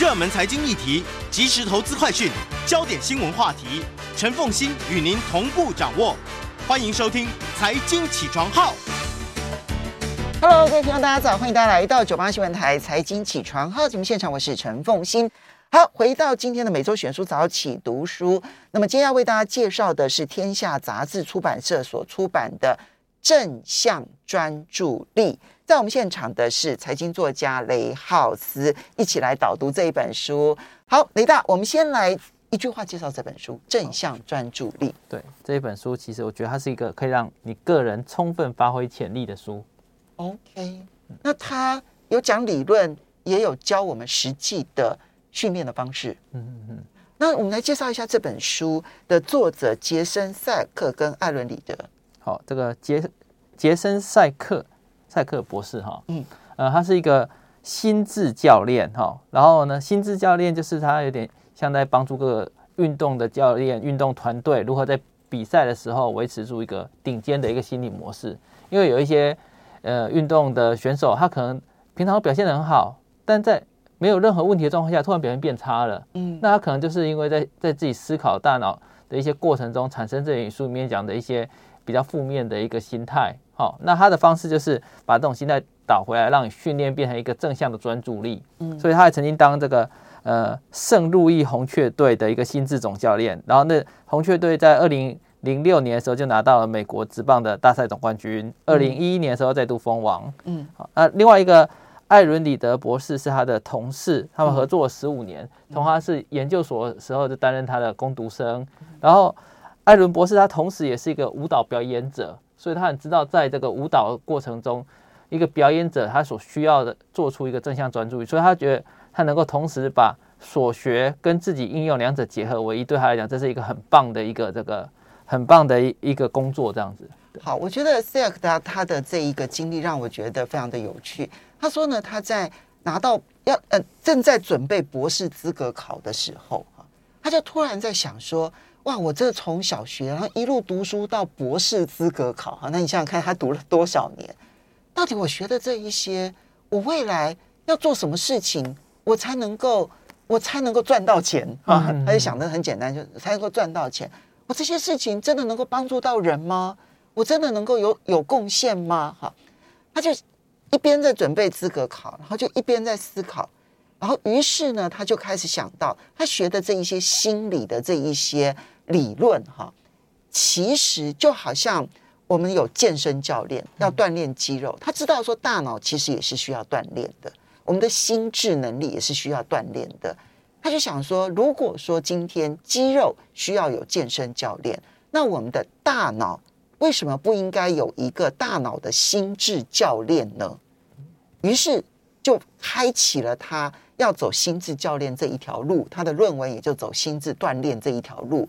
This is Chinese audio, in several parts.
热门财经议题、即时投资快讯、焦点新闻话题，陈凤欣与您同步掌握。欢迎收听《财经起床号》。Hello，各位听众，大家早！欢迎大家来到九八新闻台《财经起床号》节目现场，我是陈凤欣。好，回到今天的每周选书早起读书。那么今天要为大家介绍的是天下杂志出版社所出版的《正向专注力》。在我们现场的是财经作家雷浩斯，一起来导读这一本书。好，雷大，我们先来一句话介绍这本书《正向专注力》。对，这一本书，其实我觉得它是一个可以让你个人充分发挥潜力的书。OK，那它有讲理论，也有教我们实际的训练的方式。嗯嗯嗯。那我们来介绍一下这本书的作者杰森·赛克跟艾伦·里德。好，这个杰杰森·赛克。赛克博士哈，嗯，呃，他是一个心智教练哈，然后呢，心智教练就是他有点像在帮助各个运动的教练、运动团队如何在比赛的时候维持住一个顶尖的一个心理模式。因为有一些呃运动的选手，他可能平常表现的很好，但在没有任何问题的状况下，突然表现变差了，嗯，那他可能就是因为在在自己思考大脑的一些过程中，产生这本书里面讲的一些比较负面的一个心态。好，那他的方式就是把这种心态导回来，让你训练变成一个正向的专注力。嗯，所以他还曾经当这个呃圣路易红雀队的一个心智总教练。然后那红雀队在二零零六年的时候就拿到了美国职棒的大赛总冠军。二零一一年的时候再度封王。嗯，好，那另外一个艾伦里德博士是他的同事，他们合作了十五年，从他是研究所的时候就担任他的攻读生。然后艾伦博士他同时也是一个舞蹈表演者。所以他很知道，在这个舞蹈过程中，一个表演者他所需要的做出一个正向专注力，所以他觉得他能够同时把所学跟自己应用两者结合为一，对他来讲，这是一个很棒的一个这个很棒的一一个工作，这样子。好，我觉得赛克他他的这一个经历让我觉得非常的有趣。他说呢，他在拿到要呃正在准备博士资格考的时候，他就突然在想说。哇！我这从小学，然后一路读书到博士资格考，哈，那你想想看，他读了多少年？到底我学的这一些，我未来要做什么事情，我才能够，我才能够赚到钱啊？他就想的很简单，就才能够赚到钱。我这些事情真的能够帮助到人吗？我真的能够有有贡献吗？哈，他就一边在准备资格考，然后就一边在思考。然后，于是呢，他就开始想到，他学的这一些心理的这一些理论，哈，其实就好像我们有健身教练要锻炼肌肉，他知道说大脑其实也是需要锻炼的，我们的心智能力也是需要锻炼的。他就想说，如果说今天肌肉需要有健身教练，那我们的大脑为什么不应该有一个大脑的心智教练呢？于是就开启了他。要走心智教练这一条路，他的论文也就走心智锻炼这一条路。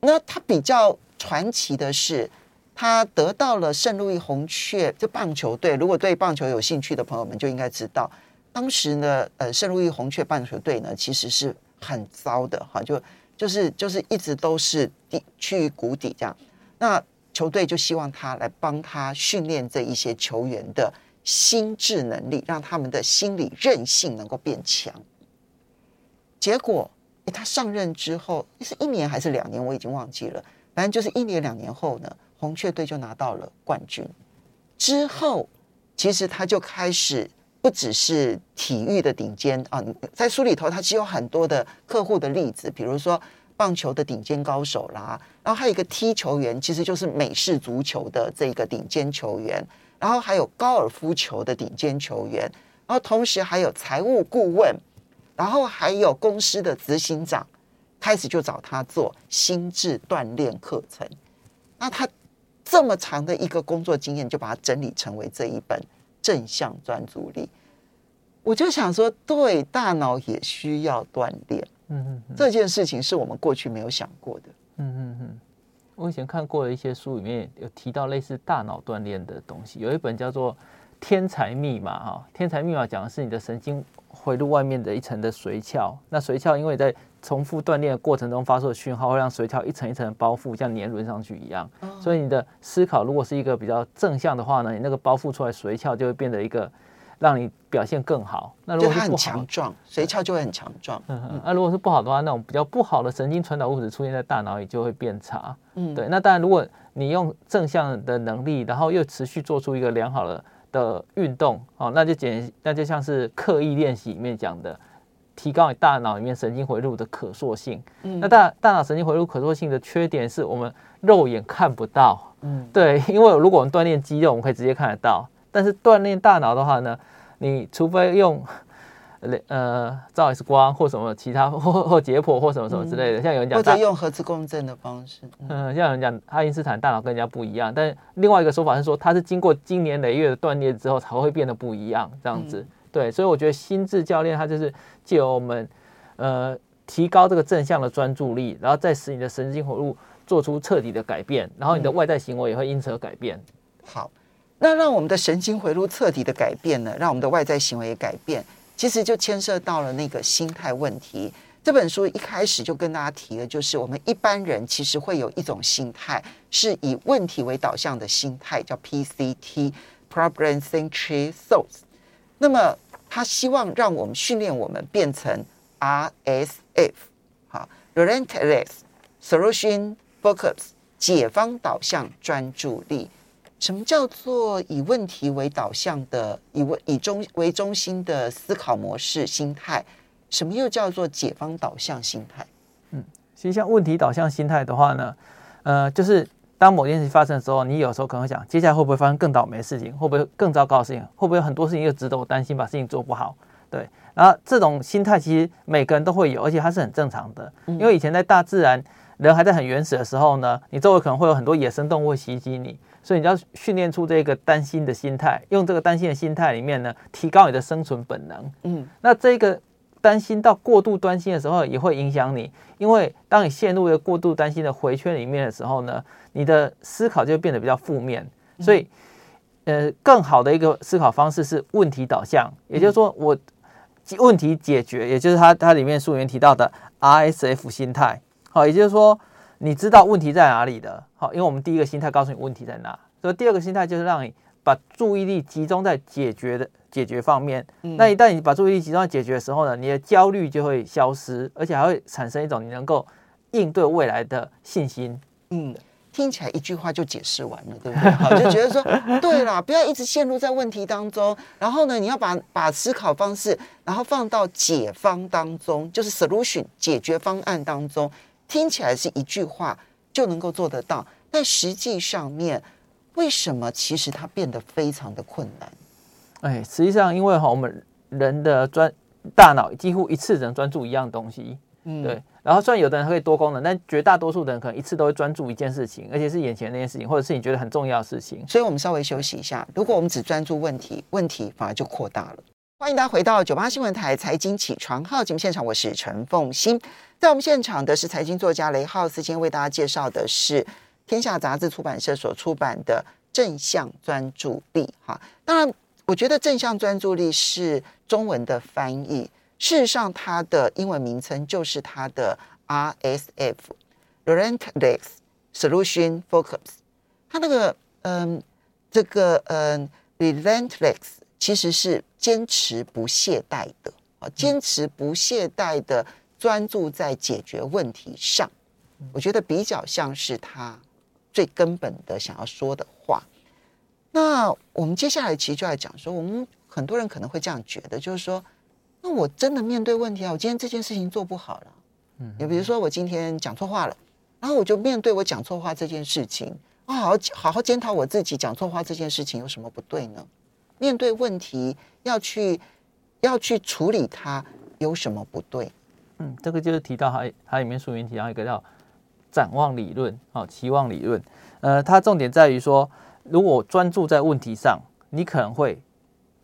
那他比较传奇的是，他得到了圣路易红雀这棒球队。如果对棒球有兴趣的朋友们就应该知道，当时呢，呃，圣路易红雀棒球队呢其实是很糟的哈，就就是就是一直都是低趋于谷底这样。那球队就希望他来帮他训练这一些球员的。心智能力，让他们的心理韧性能够变强。结果，他上任之后是一年还是两年，我已经忘记了。反正就是一年两年后呢，红雀队就拿到了冠军。之后，其实他就开始不只是体育的顶尖啊，在书里头他其实有很多的客户的例子，比如说棒球的顶尖高手啦，然后还有一个踢球员，其实就是美式足球的这个顶尖球员。然后还有高尔夫球的顶尖球员，然后同时还有财务顾问，然后还有公司的执行长，开始就找他做心智锻炼课程。那他这么长的一个工作经验，就把它整理成为这一本正向专注力。我就想说，对，大脑也需要锻炼。嗯嗯，这件事情是我们过去没有想过的。嗯嗯嗯。我以前看过的一些书里面有提到类似大脑锻炼的东西，有一本叫做《天才密码》哈，《天才密码》讲的是你的神经回路外面的一层的髓鞘，那髓鞘因为在重复锻炼的过程中发出的讯号，会让髓鞘一层一层的包覆，像年轮上去一样。所以你的思考如果是一个比较正向的话呢，你那个包覆出来髓鞘就会变得一个让你表现更好。那如果是不好，强壮，髓鞘就会很强壮。嗯嗯。那如果是不好的话，那种比较不好的神经传导物质出现在大脑里就会变差。嗯，对。那当然，如果你用正向的能力，然后又持续做出一个良好的的运动，哦，那就简，那就像是刻意练习里面讲的，提高你大脑里面神经回路的可塑性。嗯，那大大脑神经回路可塑性的缺点是我们肉眼看不到。嗯，对，因为如果我们锻炼肌肉，我们可以直接看得到。但是锻炼大脑的话呢，你除非用呃照 X 光或什么其他 或或解剖或什么什么之类的，嗯、像有人讲或者用核磁共振的方式，嗯，像有人讲爱因斯坦大脑跟人家不一样，但另外一个说法是说他是经过经年累月的锻炼之后才会变得不一样这样子。嗯、对，所以我觉得心智教练他就是借由我们呃提高这个正向的专注力，然后再使你的神经回路做出彻底的改变，然后你的外在行为也会因此而改变。嗯、好。那让我们的神经回路彻底的改变呢？让我们的外在行为改变，其实就牵涉到了那个心态问题。这本书一开始就跟大家提的，就是我们一般人其实会有一种心态，是以问题为导向的心态，叫 PCT（Problem-Centric Thoughts）。那么他希望让我们训练我们变成 RSF，好，Relentless Solution Focus，解方导向专注力。什么叫做以问题为导向的、以问以中为中心的思考模式、心态？什么又叫做解方导向心态？嗯，其实像问题导向心态的话呢，呃，就是当某件事情发生的时候，你有时候可能会想，接下来会不会发生更倒霉的事情？会不会更糟糕的事情？会不会有很多事情又值得我担心，把事情做不好？对，然后这种心态其实每个人都会有，而且它是很正常的。因为以前在大自然，人还在很原始的时候呢，你周围可能会有很多野生动物会袭击你。所以你要训练出这个担心的心态，用这个担心的心态里面呢，提高你的生存本能。嗯，那这个担心到过度担心的时候，也会影响你，因为当你陷入一个过度担心的回圈里面的时候呢，你的思考就会变得比较负面。所以，呃，更好的一个思考方式是问题导向，也就是说，我问题解决，也就是它它里面书里面提到的 RSF 心态。好，也就是说。你知道问题在哪里的，好，因为我们第一个心态告诉你问题在哪，所以第二个心态就是让你把注意力集中在解决的解决方面。嗯、那一旦你把注意力集中在解决的时候呢，你的焦虑就会消失，而且还会产生一种你能够应对未来的信心。嗯，听起来一句话就解释完了，对不对？好，就觉得说，对啦，不要一直陷入在问题当中，然后呢，你要把把思考方式，然后放到解方当中，就是 solution 解决方案当中。听起来是一句话就能够做得到，但实际上面为什么其实它变得非常的困难？哎，实际上因为哈，我们人的专大脑几乎一次只能专注一样东西，嗯，对。然后虽然有的人可以多功能，但绝大多数的人可能一次都会专注一件事情，而且是眼前那件事情，或者是你觉得很重要的事情。所以我们稍微休息一下，如果我们只专注问题，问题反而就扩大了。欢迎大家回到九八新闻台财经起床号节目现场，我是陈凤欣。在我们现场的是财经作家雷浩斯，今天为大家介绍的是天下杂志出版社所出版的《正向专注力》哈。当然，我觉得“正向专注力”是中文的翻译，事实上它的英文名称就是它的 RSF（Relentless Solution Focus）。它那个嗯，这个嗯，Relentless 其实是坚持不懈怠的啊，坚持不懈怠的。专注在解决问题上，我觉得比较像是他最根本的想要说的话。那我们接下来其实就要讲说，我们很多人可能会这样觉得，就是说，那我真的面对问题啊，我今天这件事情做不好了，嗯，你比如说我今天讲错话了，然后我就面对我讲错话这件事情，我好好好好检讨我自己讲错话这件事情有什么不对呢？面对问题要去要去处理它有什么不对？嗯，这个就是提到它它里面书里面提到一个叫展望理论，哦，期望理论。呃，它重点在于说，如果专注在问题上，你可能会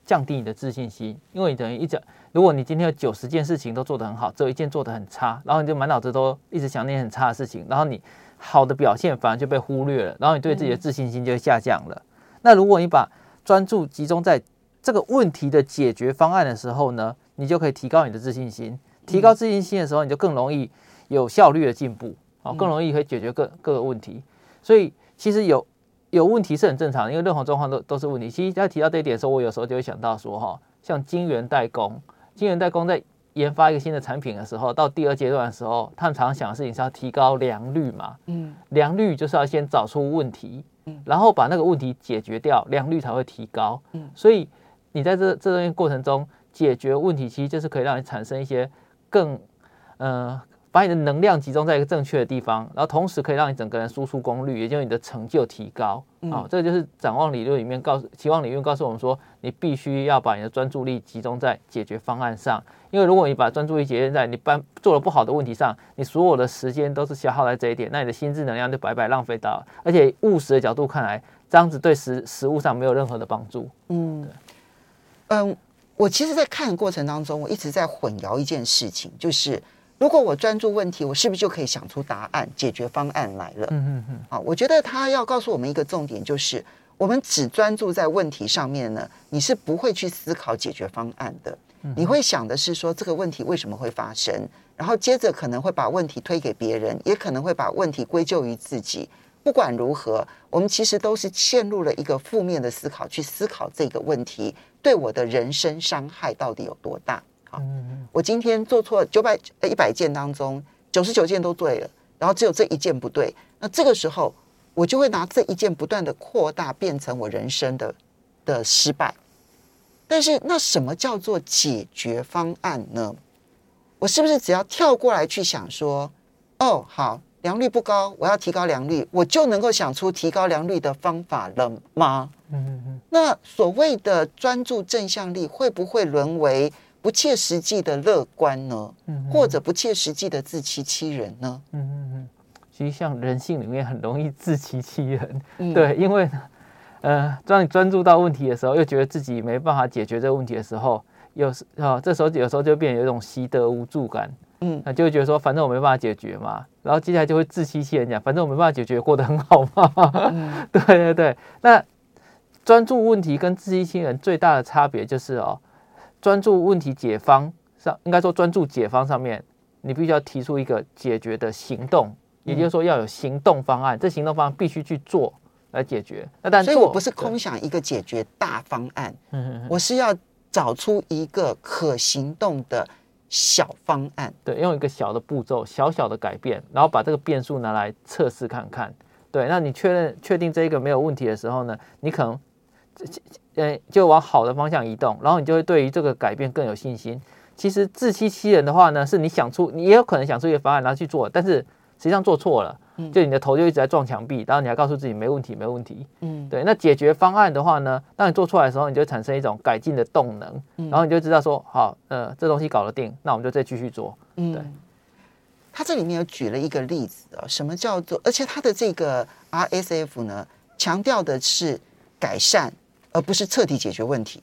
降低你的自信心，因为你等于一讲，如果你今天有九十件事情都做得很好，只有一件做得很差，然后你就满脑子都一直想那些很差的事情，然后你好的表现反而就被忽略了，然后你对自己的自信心就下降了。那如果你把专注集中在这个问题的解决方案的时候呢，你就可以提高你的自信心。提高自信心的时候，你就更容易有效率的进步，啊，更容易可以解决各各个问题。所以其实有有问题是很正常，因为任何状况都都是问题。其实在提到这一点的时候，我有时候就会想到说，哈，像晶圆代工，晶圆代工在研发一个新的产品的时候，到第二阶段的时候，他们常常想的事情是要提高良率嘛，嗯，良率就是要先找出问题，嗯，然后把那个问题解决掉，良率才会提高，嗯，所以你在这这段过程中解决问题，其实就是可以让你产生一些更，呃。把你的能量集中在一个正确的地方，然后同时可以让你整个人输出功率，也就是你的成就提高。好、哦，这个就是展望理论里面告诉期望理论告诉我们说，你必须要把你的专注力集中在解决方案上，因为如果你把专注力集中在你办做了不好的问题上，你所有的时间都是消耗在这一点，那你的心智能量就白白浪费到了。而且务实的角度看来，这样子对实实物上没有任何的帮助。嗯，嗯，我其实，在看的过程当中，我一直在混淆一件事情，就是。如果我专注问题，我是不是就可以想出答案、解决方案来了？嗯嗯嗯。啊，我觉得他要告诉我们一个重点，就是我们只专注在问题上面呢，你是不会去思考解决方案的。你会想的是说这个问题为什么会发生，然后接着可能会把问题推给别人，也可能会把问题归咎于自己。不管如何，我们其实都是陷入了一个负面的思考，去思考这个问题对我的人生伤害到底有多大。嗯，我今天做错九百呃一百件当中，九十九件都对了，然后只有这一件不对。那这个时候，我就会拿这一件不断的扩大，变成我人生的的失败。但是，那什么叫做解决方案呢？我是不是只要跳过来去想说，哦，好，良率不高，我要提高良率，我就能够想出提高良率的方法了吗？嗯嗯嗯。那所谓的专注正向力，会不会沦为？不切实际的乐观呢，嗯或者不切实际的自欺欺人呢？嗯嗯嗯，其实像人性里面很容易自欺欺人，嗯、对，因为呃，当你专注到问题的时候，又觉得自己没办法解决这个问题的时候，有时啊，这时候有时候就变有一种习得无助感，嗯，那就会觉得说，反正我没办法解决嘛，然后接下来就会自欺欺人讲，反正我没办法解决，过得很好嘛，嗯、对对对。那专注问题跟自欺欺人最大的差别就是哦。专注问题解方上，应该说专注解方上面，你必须要提出一个解决的行动，也就是说要有行动方案，这行动方案必须去做来解决。那但所以我不是空想一个解决大方案，我是要找出一个可行动的小方案，对，用一个小的步骤，小小的改变，然后把这个变数拿来测试看看。对，那你确认确定这一个没有问题的时候呢，你可能。呃，就往好的方向移动，然后你就会对于这个改变更有信心。其实自欺欺人的话呢，是你想出，你也有可能想出一个方案然后去做，但是实际上做错了，就你的头就一直在撞墙壁，然后你还告诉自己没问题，没问题。嗯，对。那解决方案的话呢，当你做出来的时候，你就会产生一种改进的动能，然后你就知道说，好，呃，这东西搞得定，那我们就再继续做。嗯，对。他这里面有举了一个例子啊，什么叫做？而且他的这个 RSF 呢，强调的是改善。而不是彻底解决问题，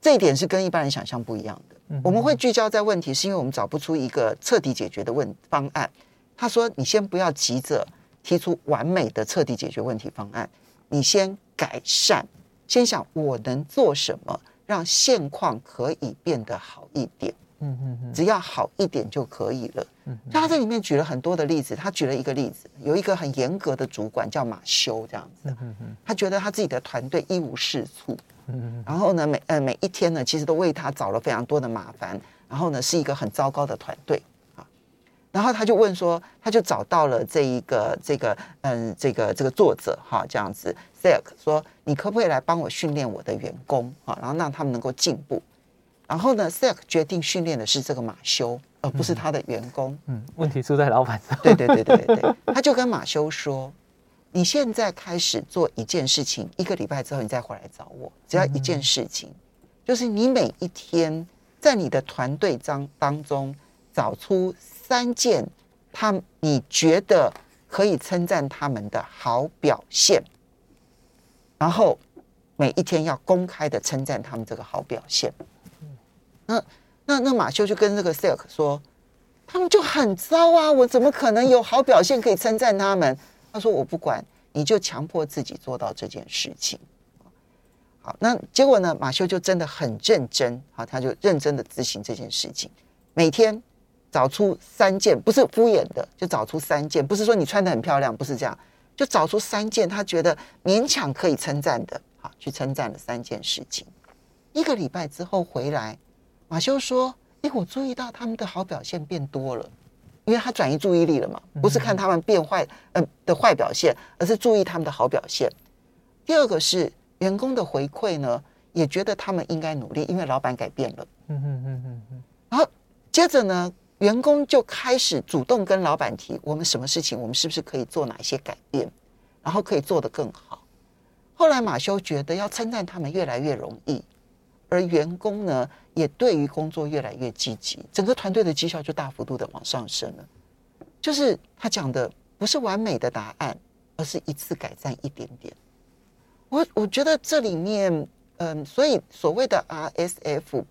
这一点是跟一般人想象不一样的。我们会聚焦在问题，是因为我们找不出一个彻底解决的问方案。他说：“你先不要急着提出完美的彻底解决问题方案，你先改善，先想我能做什么，让现况可以变得好一点。嗯嗯嗯，只要好一点就可以了。嗯，他这里面举了很多的例子，他举了一个例子，有一个很严格的主管叫马修，这样子。嗯嗯，他觉得他自己的团队一无是处。嗯，然后呢，每呃每一天呢，其实都为他找了非常多的麻烦。然后呢，是一个很糟糕的团队啊。然后他就问说，他就找到了这一个这个嗯这个这个作者哈，这样子 s e l k 说，你可不可以来帮我训练我的员工啊？然后让他们能够进步。然后呢？Sack 决定训练的是这个马修，而不是他的员工。嗯，问题出在老板上。对对对对对，他就跟马修说：“你现在开始做一件事情，一个礼拜之后你再回来找我，只要一件事情，就是你每一天在你的团队当当中找出三件他你觉得可以称赞他们的好表现，然后每一天要公开的称赞他们这个好表现。”那那那马修就跟这个 Silk 说，他们就很糟啊！我怎么可能有好表现可以称赞他们？他说我不管，你就强迫自己做到这件事情。好，那结果呢？马修就真的很认真，好，他就认真的执行这件事情，每天找出三件，不是敷衍的，就找出三件，不是说你穿的很漂亮，不是这样，就找出三件他觉得勉强可以称赞的，好，去称赞了三件事情。一个礼拜之后回来，马修说：“哎，我注意到他们的好表现变多了，因为他转移注意力了嘛，不是看他们变坏，嗯、呃、的坏表现，而是注意他们的好表现。第二个是员工的回馈呢，也觉得他们应该努力，因为老板改变了。嗯嗯嗯嗯嗯。然后接着呢？”员工就开始主动跟老板提，我们什么事情，我们是不是可以做哪一些改变，然后可以做得更好。后来马修觉得要称赞他们越来越容易，而员工呢也对于工作越来越积极，整个团队的绩效就大幅度的往上升了。就是他讲的不是完美的答案，而是一次改善一点点。我我觉得这里面，嗯，所以所谓的 RSF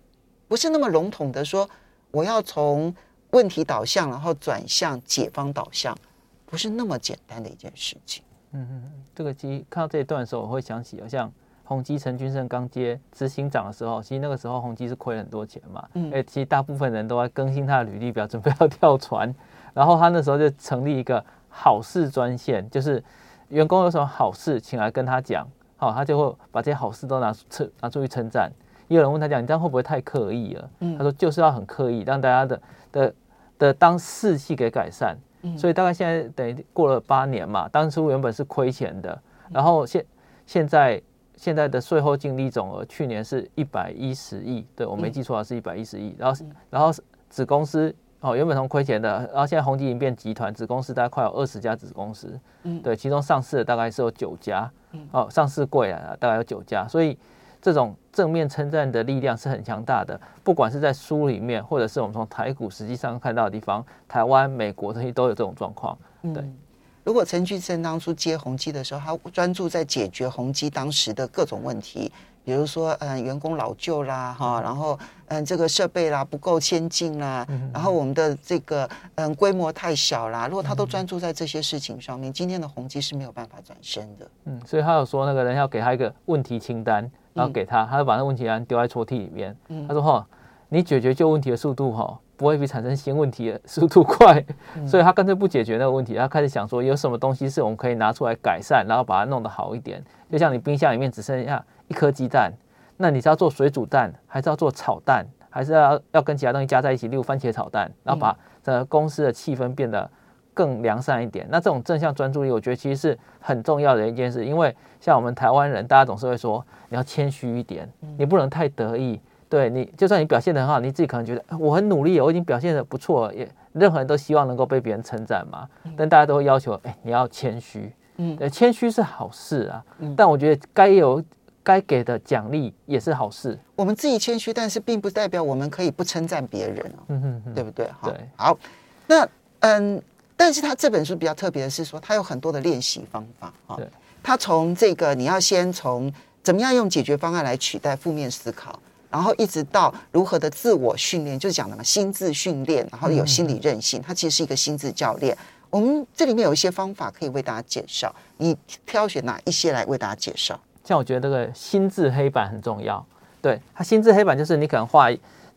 不是那么笼统的说我要从。问题导向，然后转向解方导向，不是那么简单的一件事情。嗯嗯，这个其实看到这一段的时候，我会想起，好像宏基陈俊盛刚接执行长的时候，其实那个时候宏基是亏了很多钱嘛。嗯。哎，其实大部分人都在更新他的履历表，准备要跳船。然后他那时候就成立一个好事专线，就是员工有什么好事，请来跟他讲，好，他就会把这些好事都拿出拿出去称赞。也有人问他讲，你这样会不会太刻意了？嗯。他说就是要很刻意，让大家的的。的当士气给改善，所以大概现在等于过了八年嘛，当初原本是亏钱的，然后现现在现在的税后净利总额去年是一百一十亿，对我没记错啊，是一百一十亿，然后然后子公司哦原本从亏钱的，然后现在宏基已经变集团，子公司大概快有二十家子公司，对，其中上市的大概是有九家，哦上市柜啊大概有九家，所以。这种正面称赞的力量是很强大的，不管是在书里面，或者是我们从台股实际上看到的地方，台湾、美国这些都有这种状况。对，嗯、如果陈俊生当初接宏基的时候，他专注在解决宏基当时的各种问题，比如说嗯员工老旧啦哈，然后嗯这个设备啦不够先进啦，然后我们的这个嗯规模太小啦，如果他都专注在这些事情上面，今天的宏基是没有办法转身的。嗯，所以他有说那个人要给他一个问题清单。然后给他，他就把那问题单丢在抽屉里面。他说：“哈，你解决旧问题的速度哈，不会比产生新问题的速度快。所以他干脆不解决那个问题，他开始想说有什么东西是我们可以拿出来改善，然后把它弄得好一点。就像你冰箱里面只剩下一颗鸡蛋，那你是要做水煮蛋，还是要做炒蛋，还是要要跟其他东西加在一起，例如番茄炒蛋，然后把整个公司的气氛变得。”更良善一点，那这种正向专注力，我觉得其实是很重要的一件事。因为像我们台湾人，大家总是会说你要谦虚一点，你不能太得意。对你，就算你表现得很好，你自己可能觉得我很努力，我已经表现的不错了，也任何人都希望能够被别人称赞嘛。但大家都会要求，哎，你要谦虚。嗯，对，谦虚是好事啊。但我觉得该有该给的奖励也是好事。我们自己谦虚，但是并不代表我们可以不称赞别人。嗯哼哼，对不对？对，好。那嗯。但是他这本书比较特别的是说，他有很多的练习方法啊。对，他从这个你要先从怎么样用解决方案来取代负面思考，然后一直到如何的自我训练，就是讲的嘛，心智训练，然后有心理韧性，它其实是一个心智教练。我们这里面有一些方法可以为大家介绍，你挑选哪一些来为大家介绍？像我觉得这个心智黑板很重要。对，它心智黑板就是你可能画，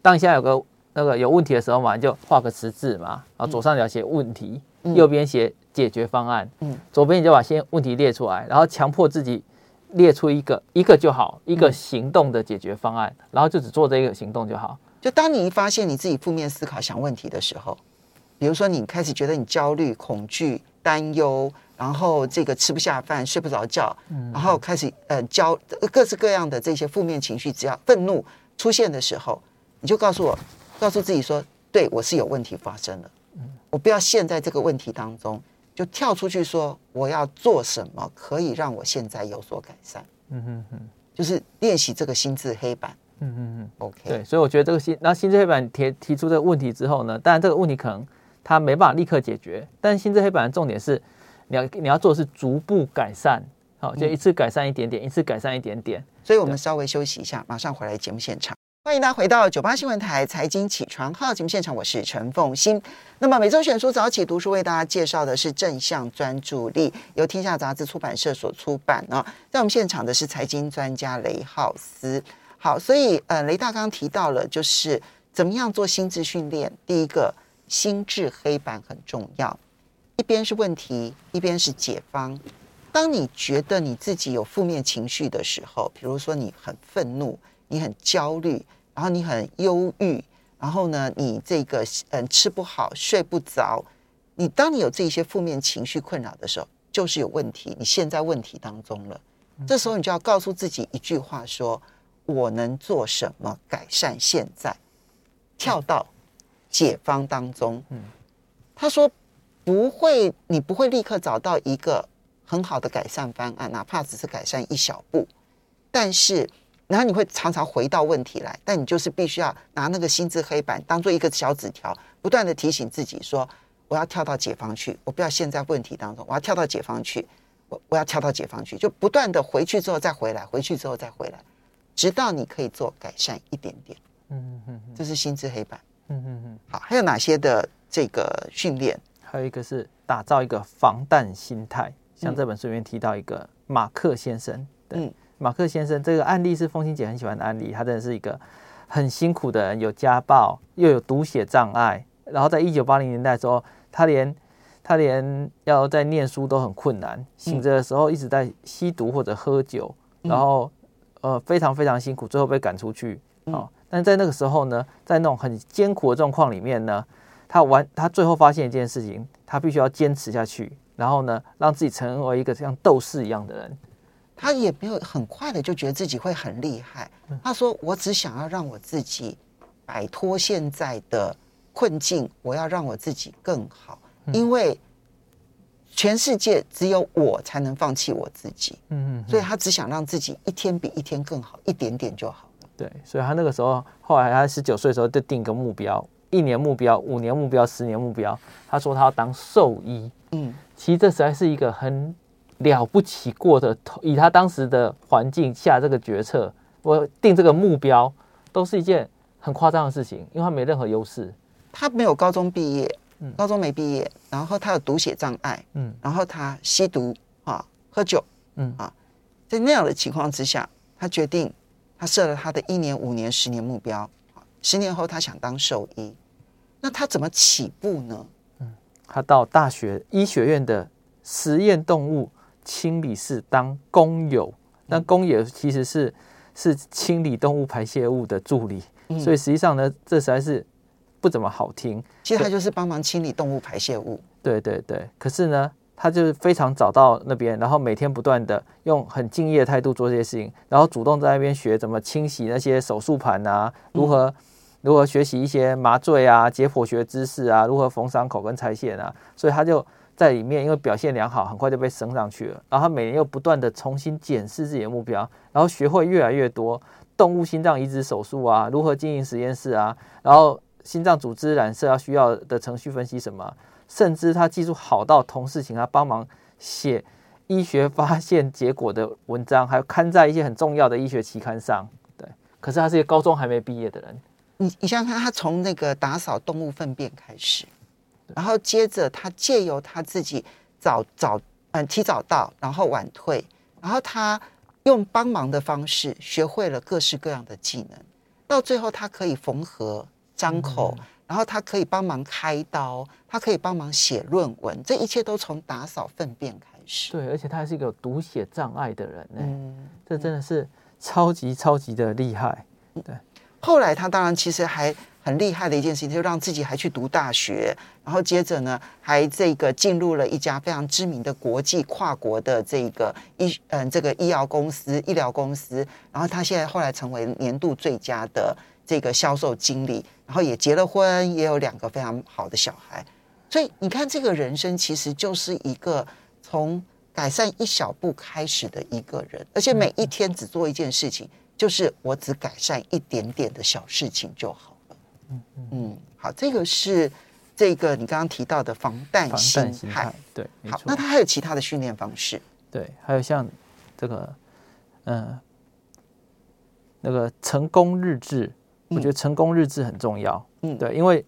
当你现在有个那个有问题的时候嘛，你就画个十字嘛，然后左上角写问题。右边写解决方案，嗯，左边你就把先问题列出来，然后强迫自己列出一个一个就好，一个行动的解决方案，然后就只做这个行动就好。就当你一发现你自己负面思考想问题的时候，比如说你开始觉得你焦虑、恐惧、担忧，然后这个吃不下饭、睡不着觉，然后开始呃焦各式各样的这些负面情绪，只要愤怒出现的时候，你就告诉我，告诉自己说，对我是有问题发生了。我不要陷在这个问题当中，就跳出去说我要做什么可以让我现在有所改善。嗯哼哼，就是练习这个心智黑板。嗯嗯嗯，OK。对，所以我觉得这个心，那心智黑板提提出这个问题之后呢，当然这个问题可能它没办法立刻解决，但心智黑板的重点是你要你要做的是逐步改善，好，就一次改善一点点，一次改善一点点。所以我们稍微休息一下，马上回来节目现场。欢迎大家回到九八新闻台财经起床号节目现场，我是陈凤欣。那么每周选书早起读书为大家介绍的是正向专注力，由天下杂志出版社所出版啊。在我们现场的是财经专家雷浩斯。好，所以呃，雷大刚提到了，就是怎么样做心智训练。第一个，心智黑板很重要。一边是问题，一边是解方。当你觉得你自己有负面情绪的时候，比如说你很愤怒，你很焦虑，然后你很忧郁，然后呢，你这个嗯吃不好，睡不着，你当你有这些负面情绪困扰的时候，就是有问题，你现在问题当中了。这时候你就要告诉自己一句话：说我能做什么改善现在？跳到解方当中。嗯他说不会，你不会立刻找到一个。很好的改善方案，哪怕只是改善一小步，但是，然后你会常常回到问题来，但你就是必须要拿那个心智黑板当做一个小纸条，不断的提醒自己说：我要跳到解放去，我不要陷在问题当中，我要跳到解放去，我我要跳到解放去，就不断的回去之后再回来，回去之后再回来，直到你可以做改善一点点。嗯嗯嗯，这是心智黑板。嗯嗯嗯。好，还有哪些的这个训练？还有一个是打造一个防弹心态。像这本书里面提到一个马克先生，对，马克先生这个案例是风清姐很喜欢的案例。他真的是一个很辛苦的人，有家暴，又有读写障碍，然后在一九八零年代的时候，他连他连要在念书都很困难，醒着的时候一直在吸毒或者喝酒，然后呃非常非常辛苦，最后被赶出去。哦，但在那个时候呢，在那种很艰苦的状况里面呢，他完他最后发现一件事情，他必须要坚持下去。然后呢，让自己成为一个像斗士一样的人，他也没有很快的就觉得自己会很厉害。他说：“我只想要让我自己摆脱现在的困境，我要让我自己更好，因为全世界只有我才能放弃我自己。”嗯嗯，所以他只想让自己一天比一天更好，一点点就好了。对，所以他那个时候，后来他十九岁的时候就定个目标：一年目标、五年目标、十年目标。他说他要当兽医。嗯。其实这实在是一个很了不起过的，以他当时的环境下这个决策，我定这个目标，都是一件很夸张的事情，因为他没任何优势。他没有高中毕业，嗯，高中没毕业，然后他有读写障碍，嗯，然后他吸毒啊，喝酒，嗯。啊，在那样的情况之下，他决定他设了他的一年、五年、十年目标，十年后他想当兽医，那他怎么起步呢？他到大学医学院的实验动物清理是当工友，但工友其实是是清理动物排泄物的助理，所以实际上呢，这实在是不怎么好听。其实他就是帮忙清理动物排泄物。对对对，可是呢，他就是非常早到那边，然后每天不断的用很敬业的态度做这些事情，然后主动在那边学怎么清洗那些手术盘啊，如何。如何学习一些麻醉啊、解剖学知识啊？如何缝伤口跟拆线啊？所以他就在里面，因为表现良好，很快就被升上去了。然后他每年又不断的重新检视自己的目标，然后学会越来越多动物心脏移植手术啊，如何经营实验室啊，然后心脏组织染色要需要的程序分析什么，甚至他技术好到同事请他帮忙写医学发现结果的文章，还有刊在一些很重要的医学期刊上。对，可是他是一个高中还没毕业的人。你你想想看，他从那个打扫动物粪便开始，然后接着他借由他自己早早嗯提早到，然后晚退，然后他用帮忙的方式学会了各式各样的技能，到最后他可以缝合张口，然后他可以帮忙开刀，他可以帮忙写论文，这一切都从打扫粪便开始。对，而且他还是一个有读写障碍的人呢，嗯，这真的是超级超级的厉害，对。后来他当然其实还很厉害的一件事情，他就让自己还去读大学，然后接着呢还这个进入了一家非常知名的国际跨国的这个医嗯这个医药公司医疗公司，然后他现在后来成为年度最佳的这个销售经理，然后也结了婚，也有两个非常好的小孩，所以你看这个人生其实就是一个从改善一小步开始的一个人，而且每一天只做一件事情。就是我只改善一点点的小事情就好了。嗯嗯，好，这个是这个你刚刚提到的防弹心态。对，好，那他还有其他的训练方式？对，还有像这个，嗯，那个成功日志，我觉得成功日志很重要。嗯，对，因为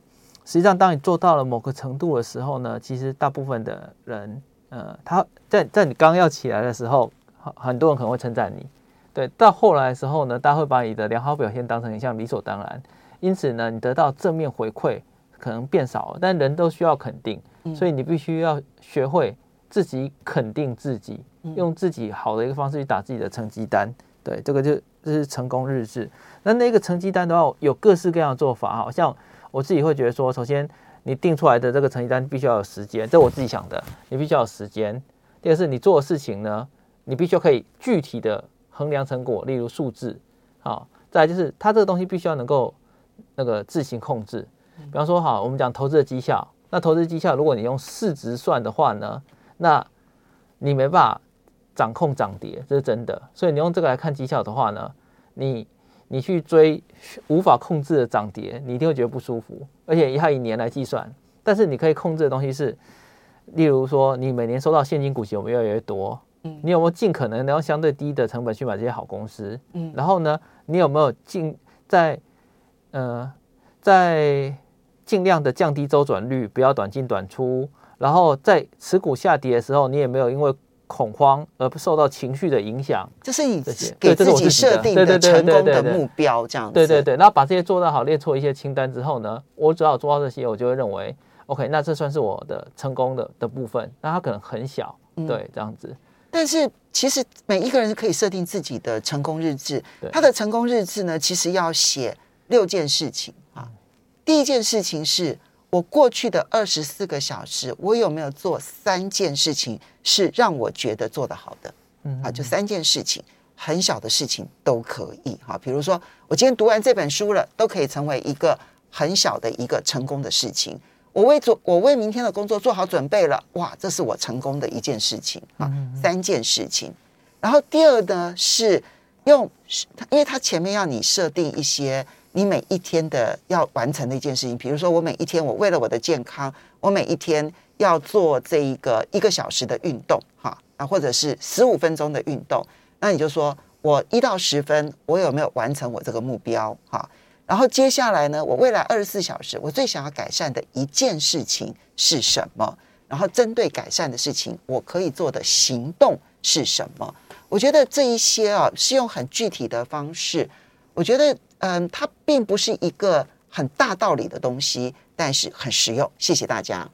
实际上当你做到了某个程度的时候呢，其实大部分的人，呃，他在在你刚要起来的时候，很很多人可能会称赞你。对，到后来的时候呢，大家会把你的良好表现当成一项理所当然，因此呢，你得到正面回馈，可能变少了，但人都需要肯定，所以你必须要学会自己肯定自己，用自己好的一个方式去打自己的成绩单。对，这个就这是成功日志。那那个成绩单的话，有各式各样的做法，好像我自己会觉得说，首先你定出来的这个成绩单必须要有时间，这我自己想的，你必须要有时间。第二是你做的事情呢，你必须要可以具体的衡量成果，例如数字，好，再来就是它这个东西必须要能够那个自行控制。比方说，好，我们讲投资的绩效，那投资绩效如果你用市值算的话呢，那你没办法。掌控涨跌，这是真的。所以你用这个来看绩效的话呢，你你去追无法控制的涨跌，你一定会觉得不舒服。而且要以年来计算，但是你可以控制的东西是，例如说你每年收到现金股息有没有越来越多？嗯，你有没有尽可能用相对低的成本去买这些好公司？嗯，然后呢，你有没有尽在呃在尽量的降低周转率，不要短进短出？然后在持股下跌的时候，你也没有因为恐慌而不受到情绪的影响，这是你给自己设定的成功的目标，这样子。对对对，然后把这些做到好，列出一些清单之后呢，我只要做到这些，我就会认为，OK，那这算是我的成功的的部分。那它可能很小，对，这样子。但是其实每一个人可以设定自己的成功日志，他的成功日志呢，其实要写六件事情啊。第一件事情是。我过去的二十四个小时，我有没有做三件事情是让我觉得做得好的？嗯，啊，就三件事情，很小的事情都可以哈。比如说，我今天读完这本书了，都可以成为一个很小的一个成功的事情。我为做，我为明天的工作做好准备了，哇，这是我成功的一件事情啊。三件事情。然后第二呢，是用，因为它前面要你设定一些。你每一天的要完成的一件事情，比如说我每一天，我为了我的健康，我每一天要做这一个一个小时的运动，哈啊，或者是十五分钟的运动，那你就说我一到十分，我有没有完成我这个目标？哈，然后接下来呢，我未来二十四小时，我最想要改善的一件事情是什么？然后针对改善的事情，我可以做的行动是什么？我觉得这一些啊，是用很具体的方式，我觉得。嗯，它并不是一个很大道理的东西，但是很实用。谢谢大家。